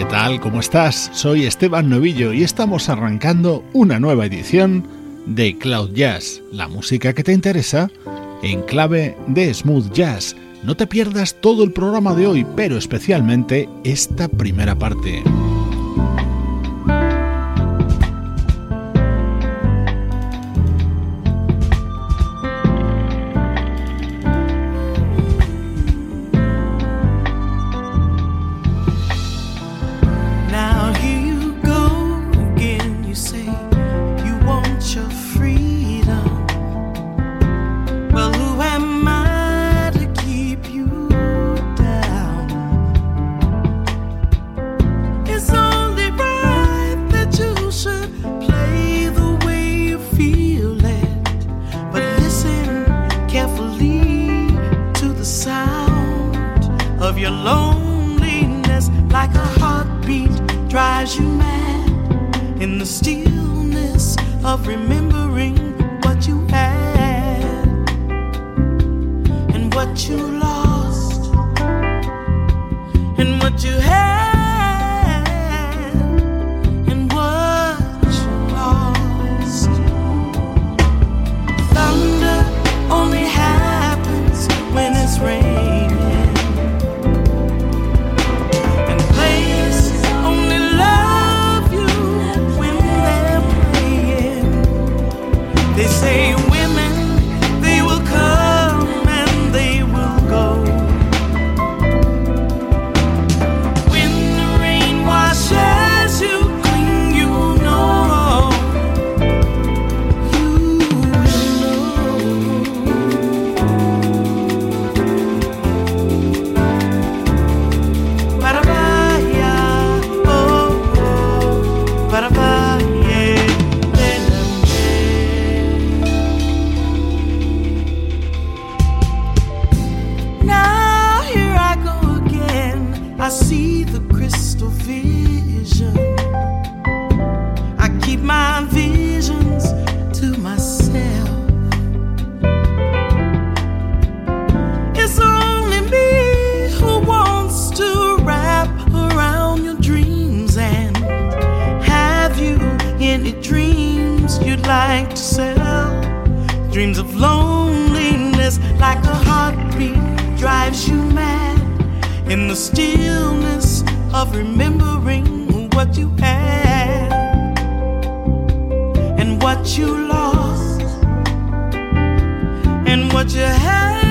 ¿Qué tal? ¿Cómo estás? Soy Esteban Novillo y estamos arrancando una nueva edición de Cloud Jazz, la música que te interesa en clave de smooth jazz. No te pierdas todo el programa de hoy, pero especialmente esta primera parte. your loneliness like a heartbeat drives you mad. In the stillness of remembering what you had and what you in the stillness of remembering what you had and what you lost and what you had.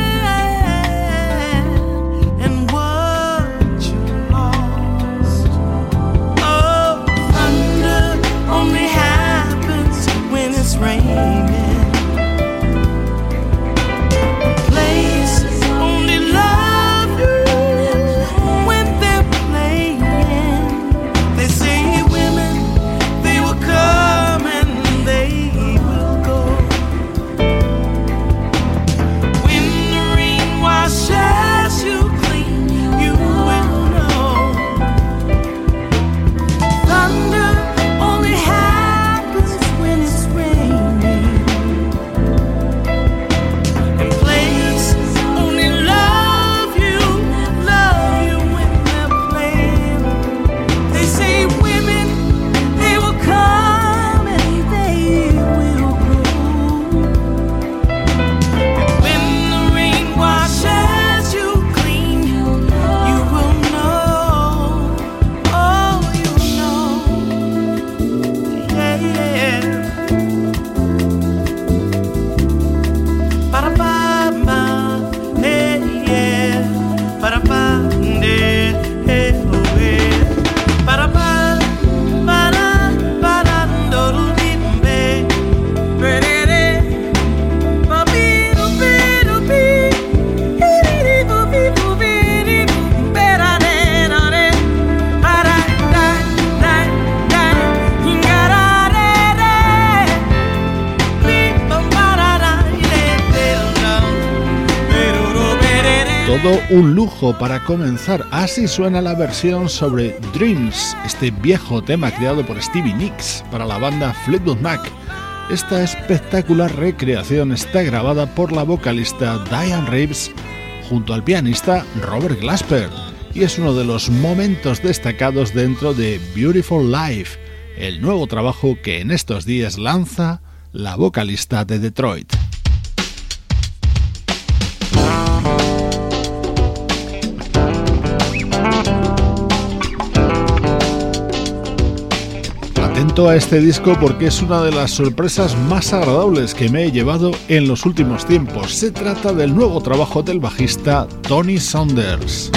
Un lujo para comenzar. Así suena la versión sobre Dreams, este viejo tema creado por Stevie Nicks para la banda Fleetwood Mac. Esta espectacular recreación está grabada por la vocalista Diane Reeves junto al pianista Robert Glasper y es uno de los momentos destacados dentro de Beautiful Life, el nuevo trabajo que en estos días lanza la vocalista de Detroit. A este disco porque es una de las sorpresas más agradables que me he llevado en los últimos tiempos. Se trata del nuevo trabajo del bajista Tony Saunders.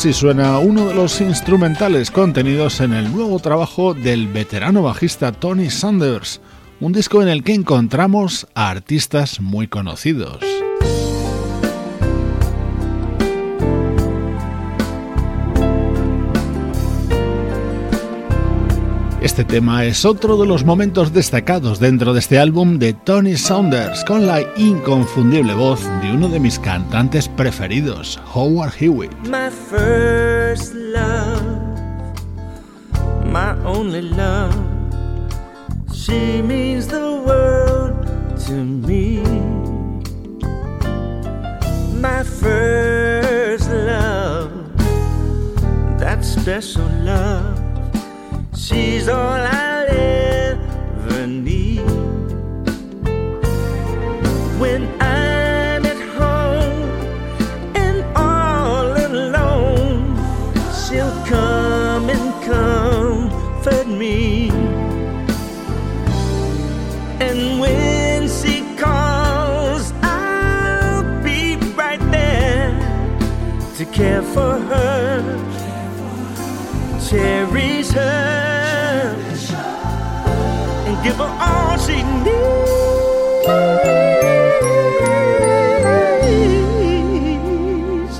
Así suena uno de los instrumentales contenidos en el nuevo trabajo del veterano bajista Tony Sanders, un disco en el que encontramos a artistas muy conocidos. Este tema es otro de los momentos destacados dentro de este álbum de Tony Saunders, con la inconfundible voz de uno de mis cantantes preferidos, Howard Hewitt. My first love, my only love, she means the world to me. My first love, that special love. She's all I'll ever need. When I'm at home and all alone, she'll come and comfort me. And when she calls, I'll be right there to care for her, cherish her give her all she needs.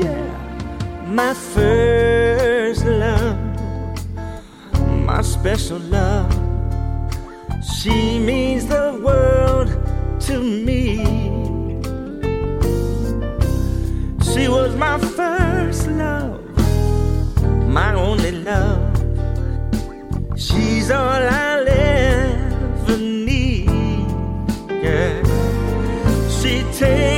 Yeah, my first love, my special love. She means the world to me. She was my first love, my only love. She's all I takes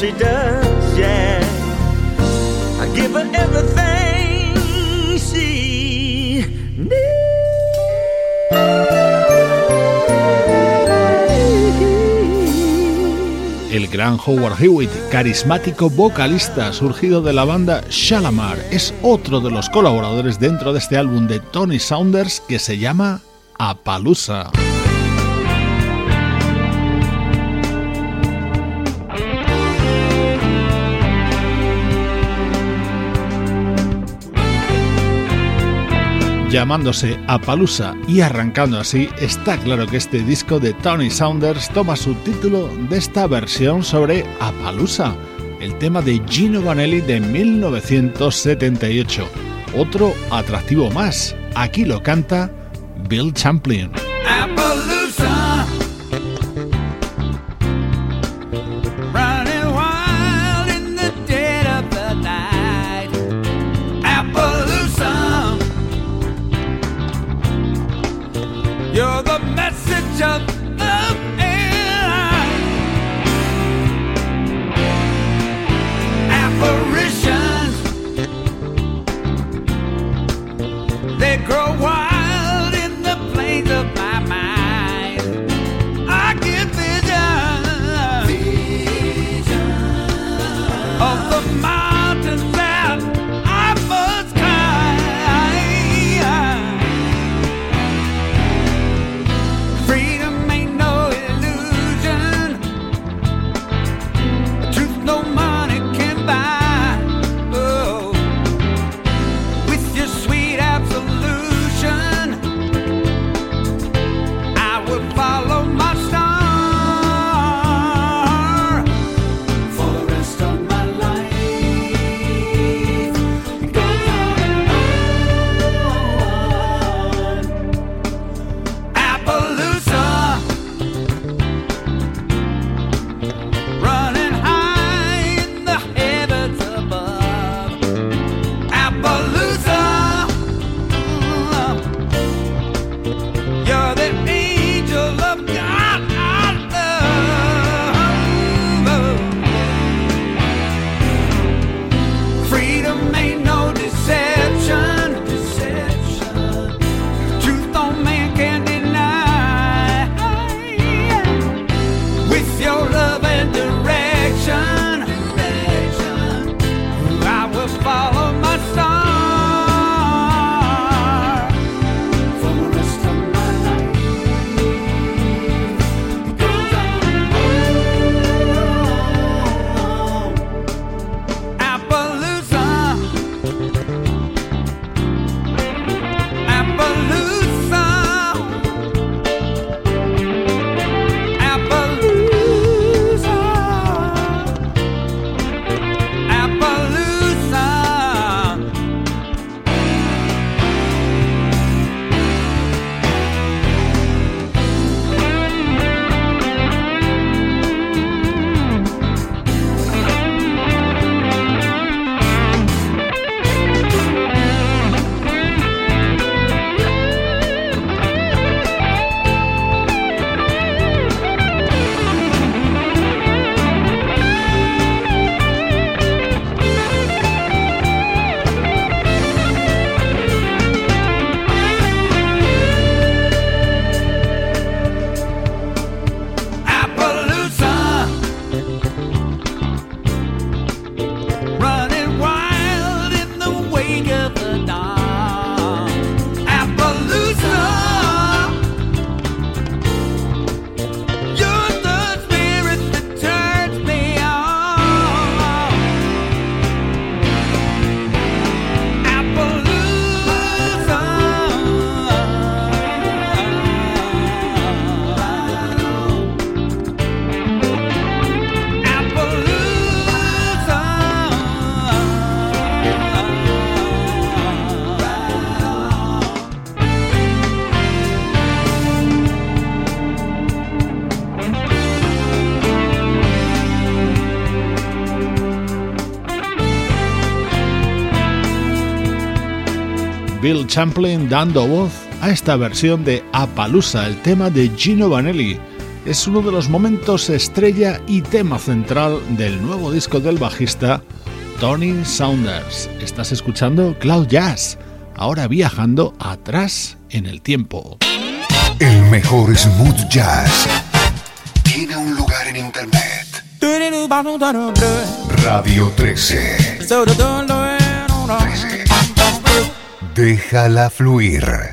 she does, yeah. I give her everything. El gran Howard Hewitt, carismático vocalista surgido de la banda Shalamar, es otro de los colaboradores dentro de este álbum de Tony Saunders que se llama Apalooza. Llamándose Apalooza y arrancando así, está claro que este disco de Tony Saunders toma su título de esta versión sobre Apalooza, el tema de Gino Vanelli de 1978. Otro atractivo más, aquí lo canta Bill Champlin. Champlin dando voz a esta versión de Apalusa, el tema de Gino Vanelli. Es uno de los momentos estrella y tema central del nuevo disco del bajista Tony Saunders. Estás escuchando Cloud Jazz, ahora viajando atrás en el tiempo. El mejor smooth jazz tiene un lugar en internet. Radio 13. 13. Déjala fluir.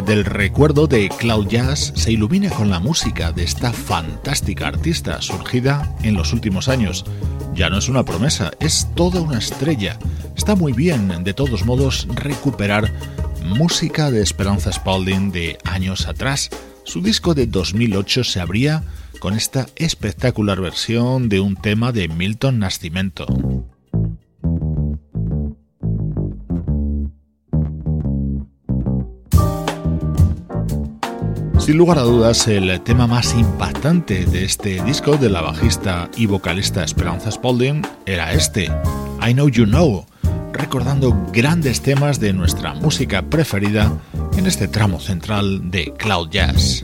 Del recuerdo de Cloud Jazz se ilumina con la música de esta fantástica artista surgida en los últimos años. Ya no es una promesa, es toda una estrella. Está muy bien, de todos modos, recuperar música de Esperanza Spalding de años atrás. Su disco de 2008 se abría con esta espectacular versión de un tema de Milton Nascimento. Sin lugar a dudas, el tema más impactante de este disco de la bajista y vocalista Esperanza Spalding era este, I Know You Know, recordando grandes temas de nuestra música preferida en este tramo central de Cloud Jazz.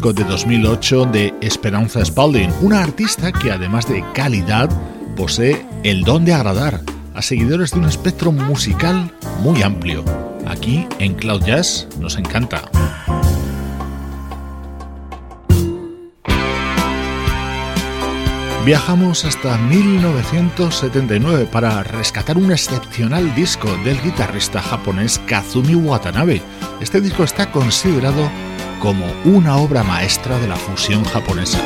De 2008 de Esperanza Spalding, una artista que además de calidad posee el don de agradar a seguidores de un espectro musical muy amplio. Aquí en Cloud Jazz nos encanta. Viajamos hasta 1979 para rescatar un excepcional disco del guitarrista japonés Kazumi Watanabe. Este disco está considerado como una obra maestra de la fusión japonesa.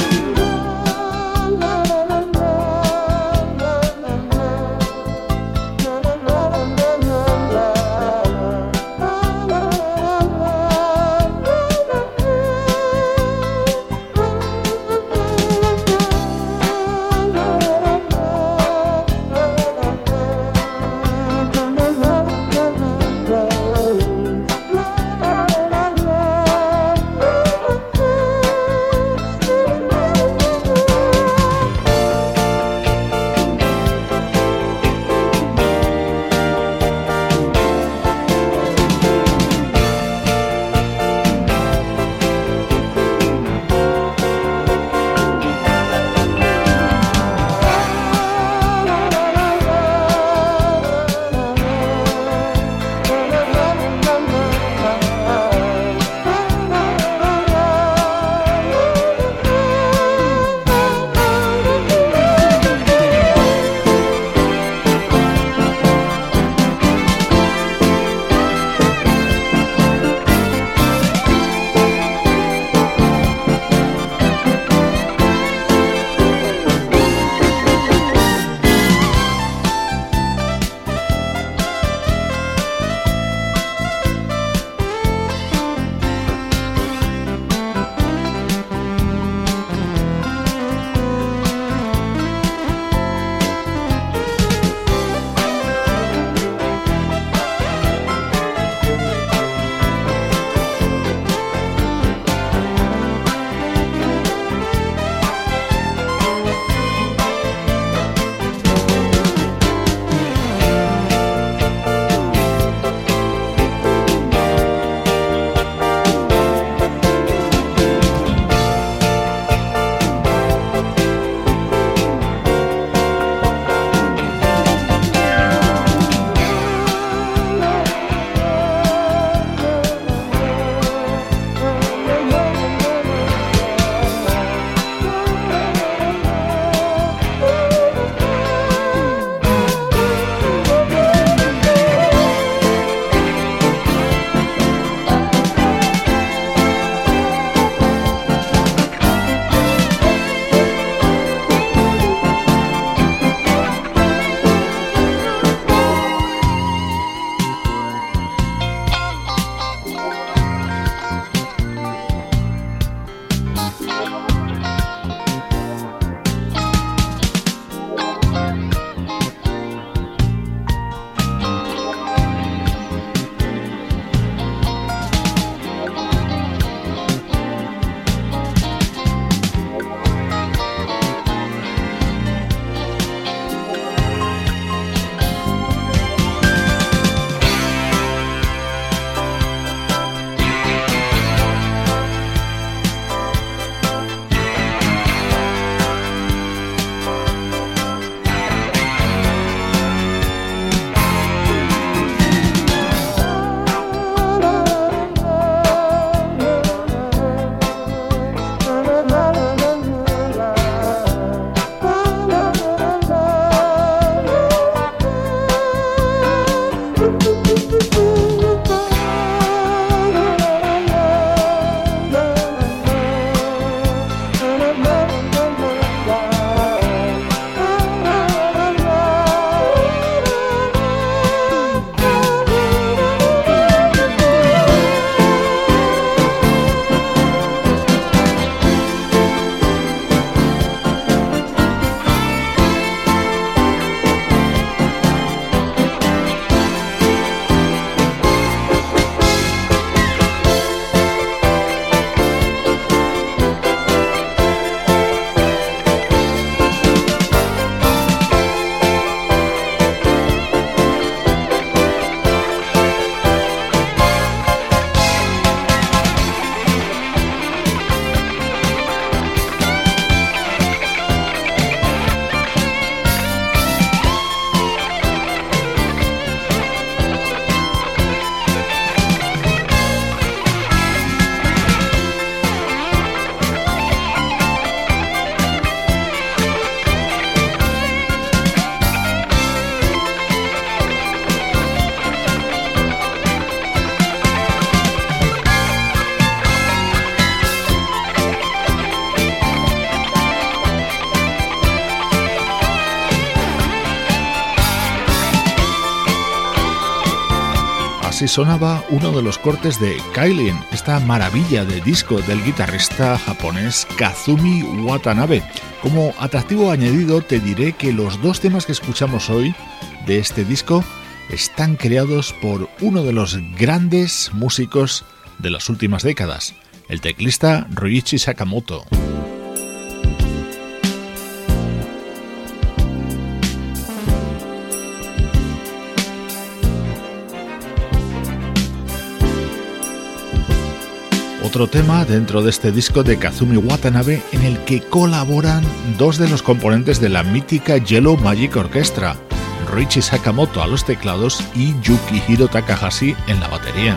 Sonaba uno de los cortes de Kailin, esta maravilla de disco del guitarrista japonés Kazumi Watanabe. Como atractivo añadido te diré que los dos temas que escuchamos hoy de este disco están creados por uno de los grandes músicos de las últimas décadas, el teclista Ryuichi Sakamoto. Otro tema dentro de este disco de Kazumi Watanabe en el que colaboran dos de los componentes de la mítica Yellow Magic Orchestra, Richie Sakamoto a los teclados y Yukihiro Takahashi en la batería.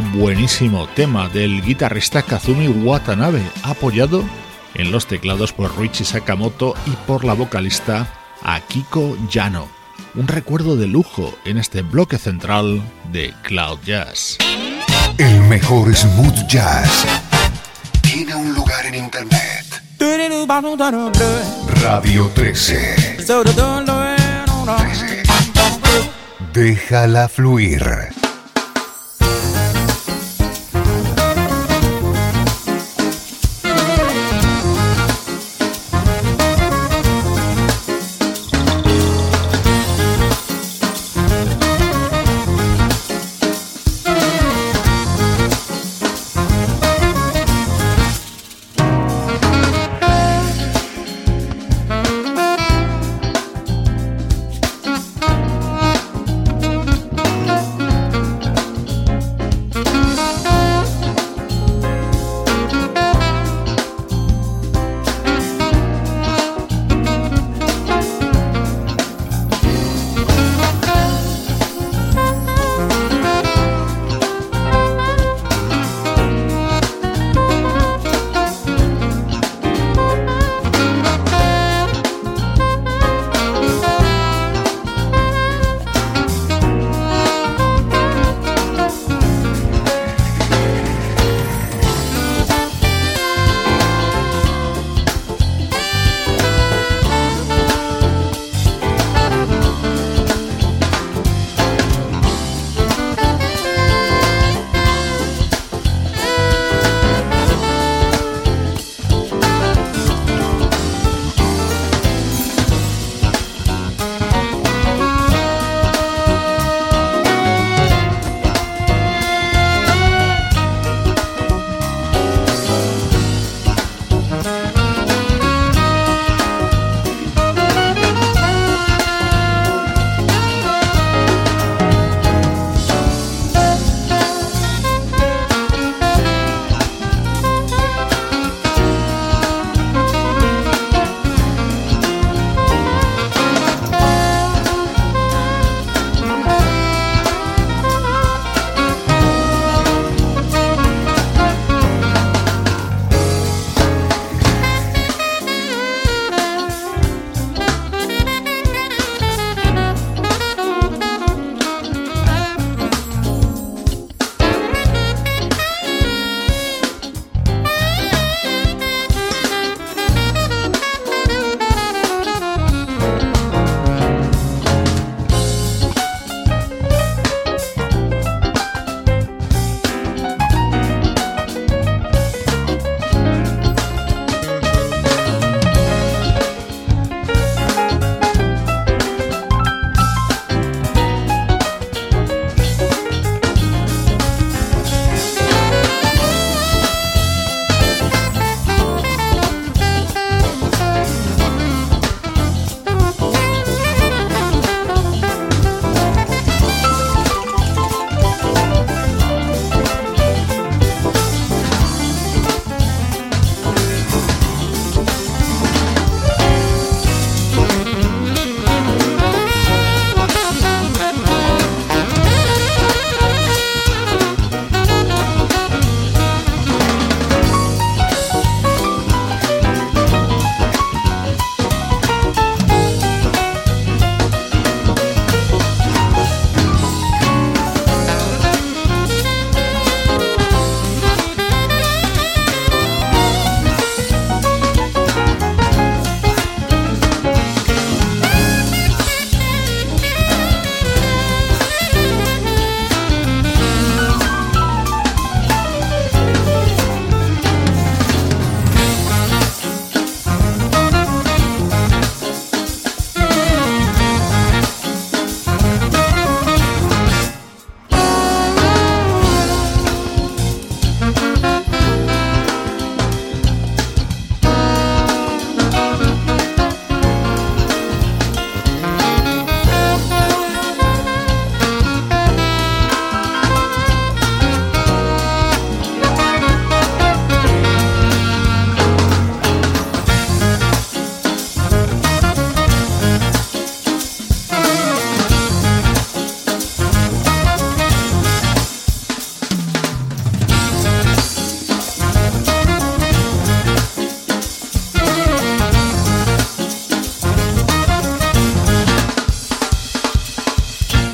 Buenísimo tema del guitarrista Kazumi Watanabe, apoyado en los teclados por Ruichi Sakamoto y por la vocalista Akiko Yano. Un recuerdo de lujo en este bloque central de Cloud Jazz. El mejor smooth jazz tiene un lugar en internet. Radio 13. 13. Déjala fluir.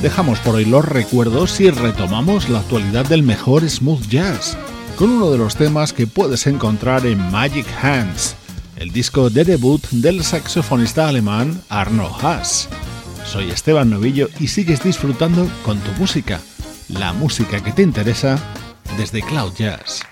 Dejamos por hoy los recuerdos y retomamos la actualidad del mejor smooth jazz, con uno de los temas que puedes encontrar en Magic Hands, el disco de debut del saxofonista alemán Arno Haas. Soy Esteban Novillo y sigues disfrutando con tu música, la música que te interesa desde Cloud Jazz.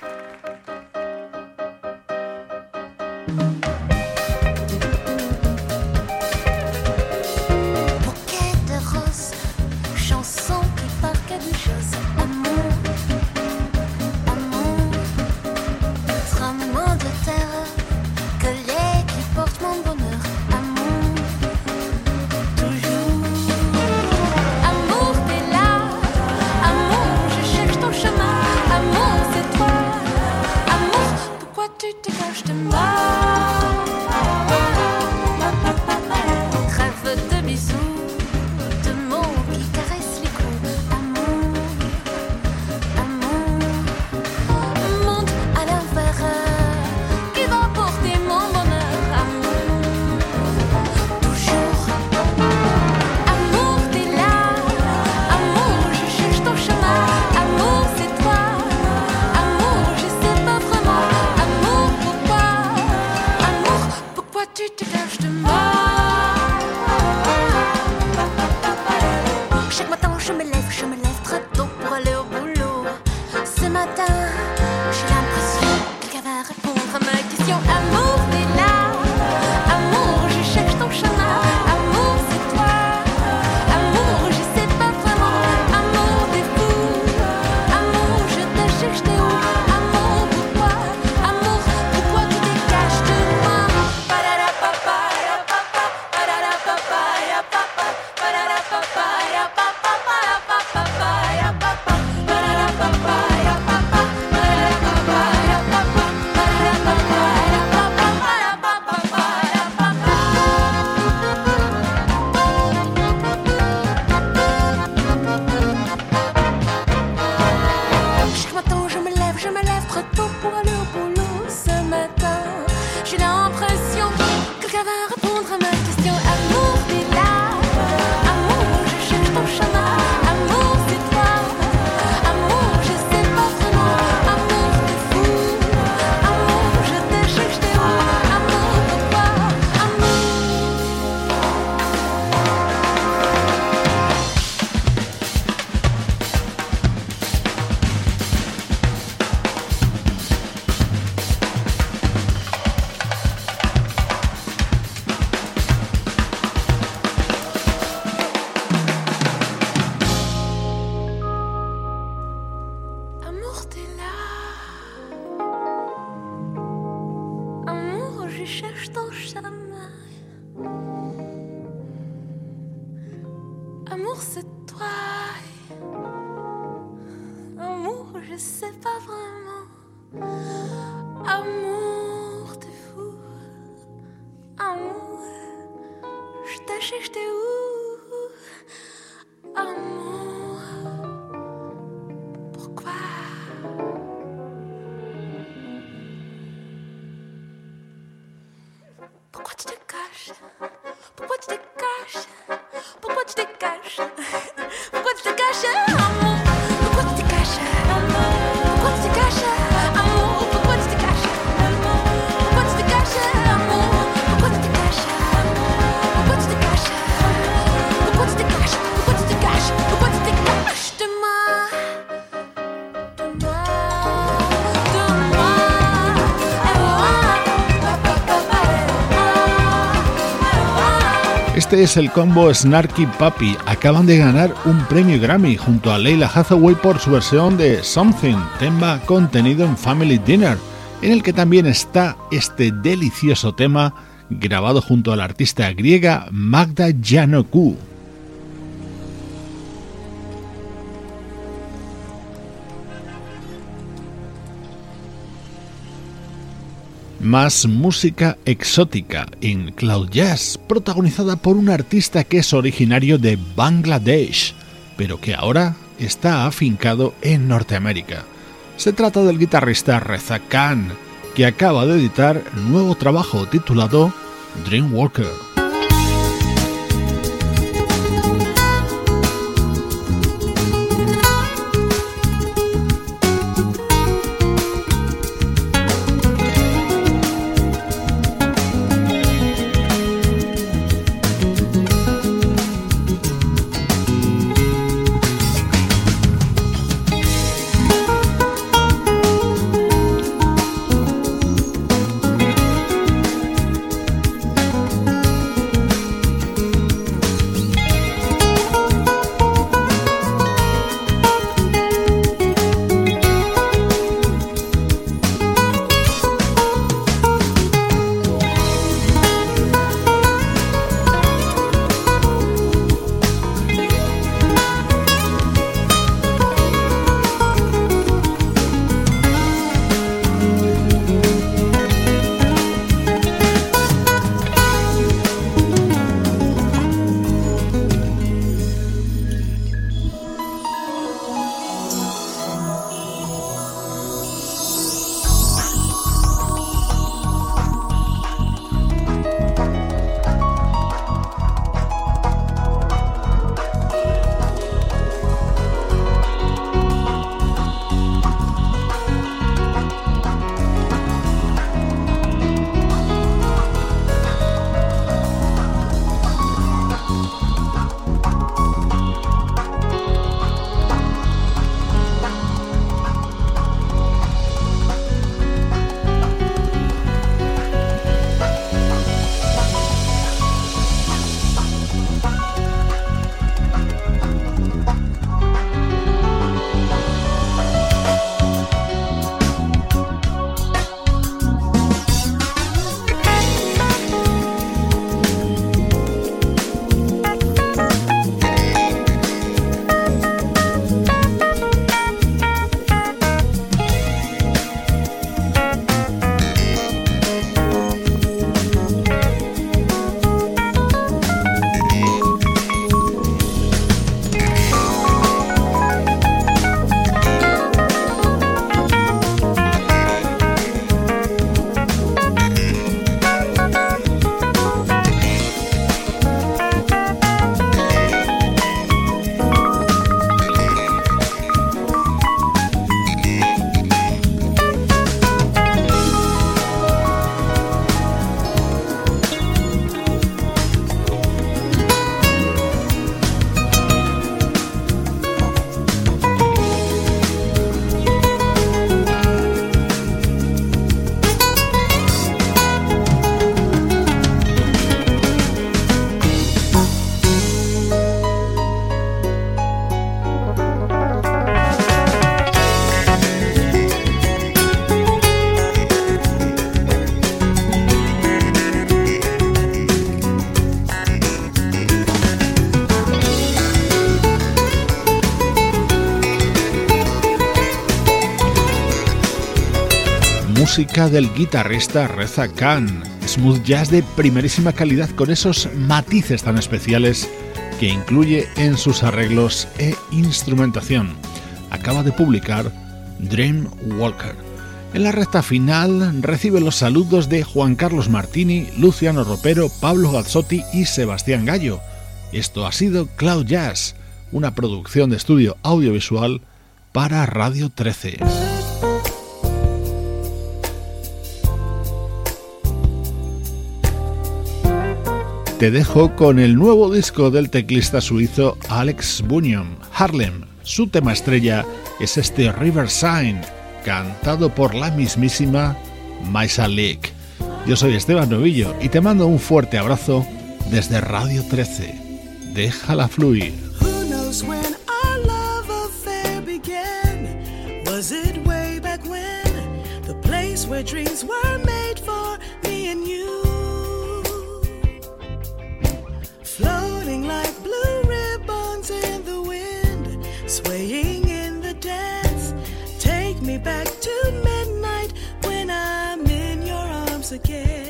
Este es el combo Snarky Puppy. Acaban de ganar un premio Grammy junto a Leila Hathaway por su versión de Something, tema contenido en Family Dinner, en el que también está este delicioso tema grabado junto a la artista griega Magda Janokou. Más música exótica en Cloud Jazz, protagonizada por un artista que es originario de Bangladesh, pero que ahora está afincado en Norteamérica. Se trata del guitarrista Reza Khan, que acaba de editar nuevo trabajo titulado Dreamwalker. Del guitarrista Reza Khan, smooth jazz de primerísima calidad con esos matices tan especiales que incluye en sus arreglos e instrumentación. Acaba de publicar Dream Walker. En la recta final recibe los saludos de Juan Carlos Martini, Luciano Ropero, Pablo Gazzotti y Sebastián Gallo. Esto ha sido Cloud Jazz, una producción de estudio audiovisual para Radio 13. Te dejo con el nuevo disco del teclista suizo Alex Bunyan, Harlem. Su tema estrella es este River Sign, cantado por la mismísima Maisa Leak. Yo soy Esteban Novillo y te mando un fuerte abrazo desde Radio 13. Déjala fluir. Like blue ribbons in the wind, swaying in the dance. Take me back to midnight when I'm in your arms again.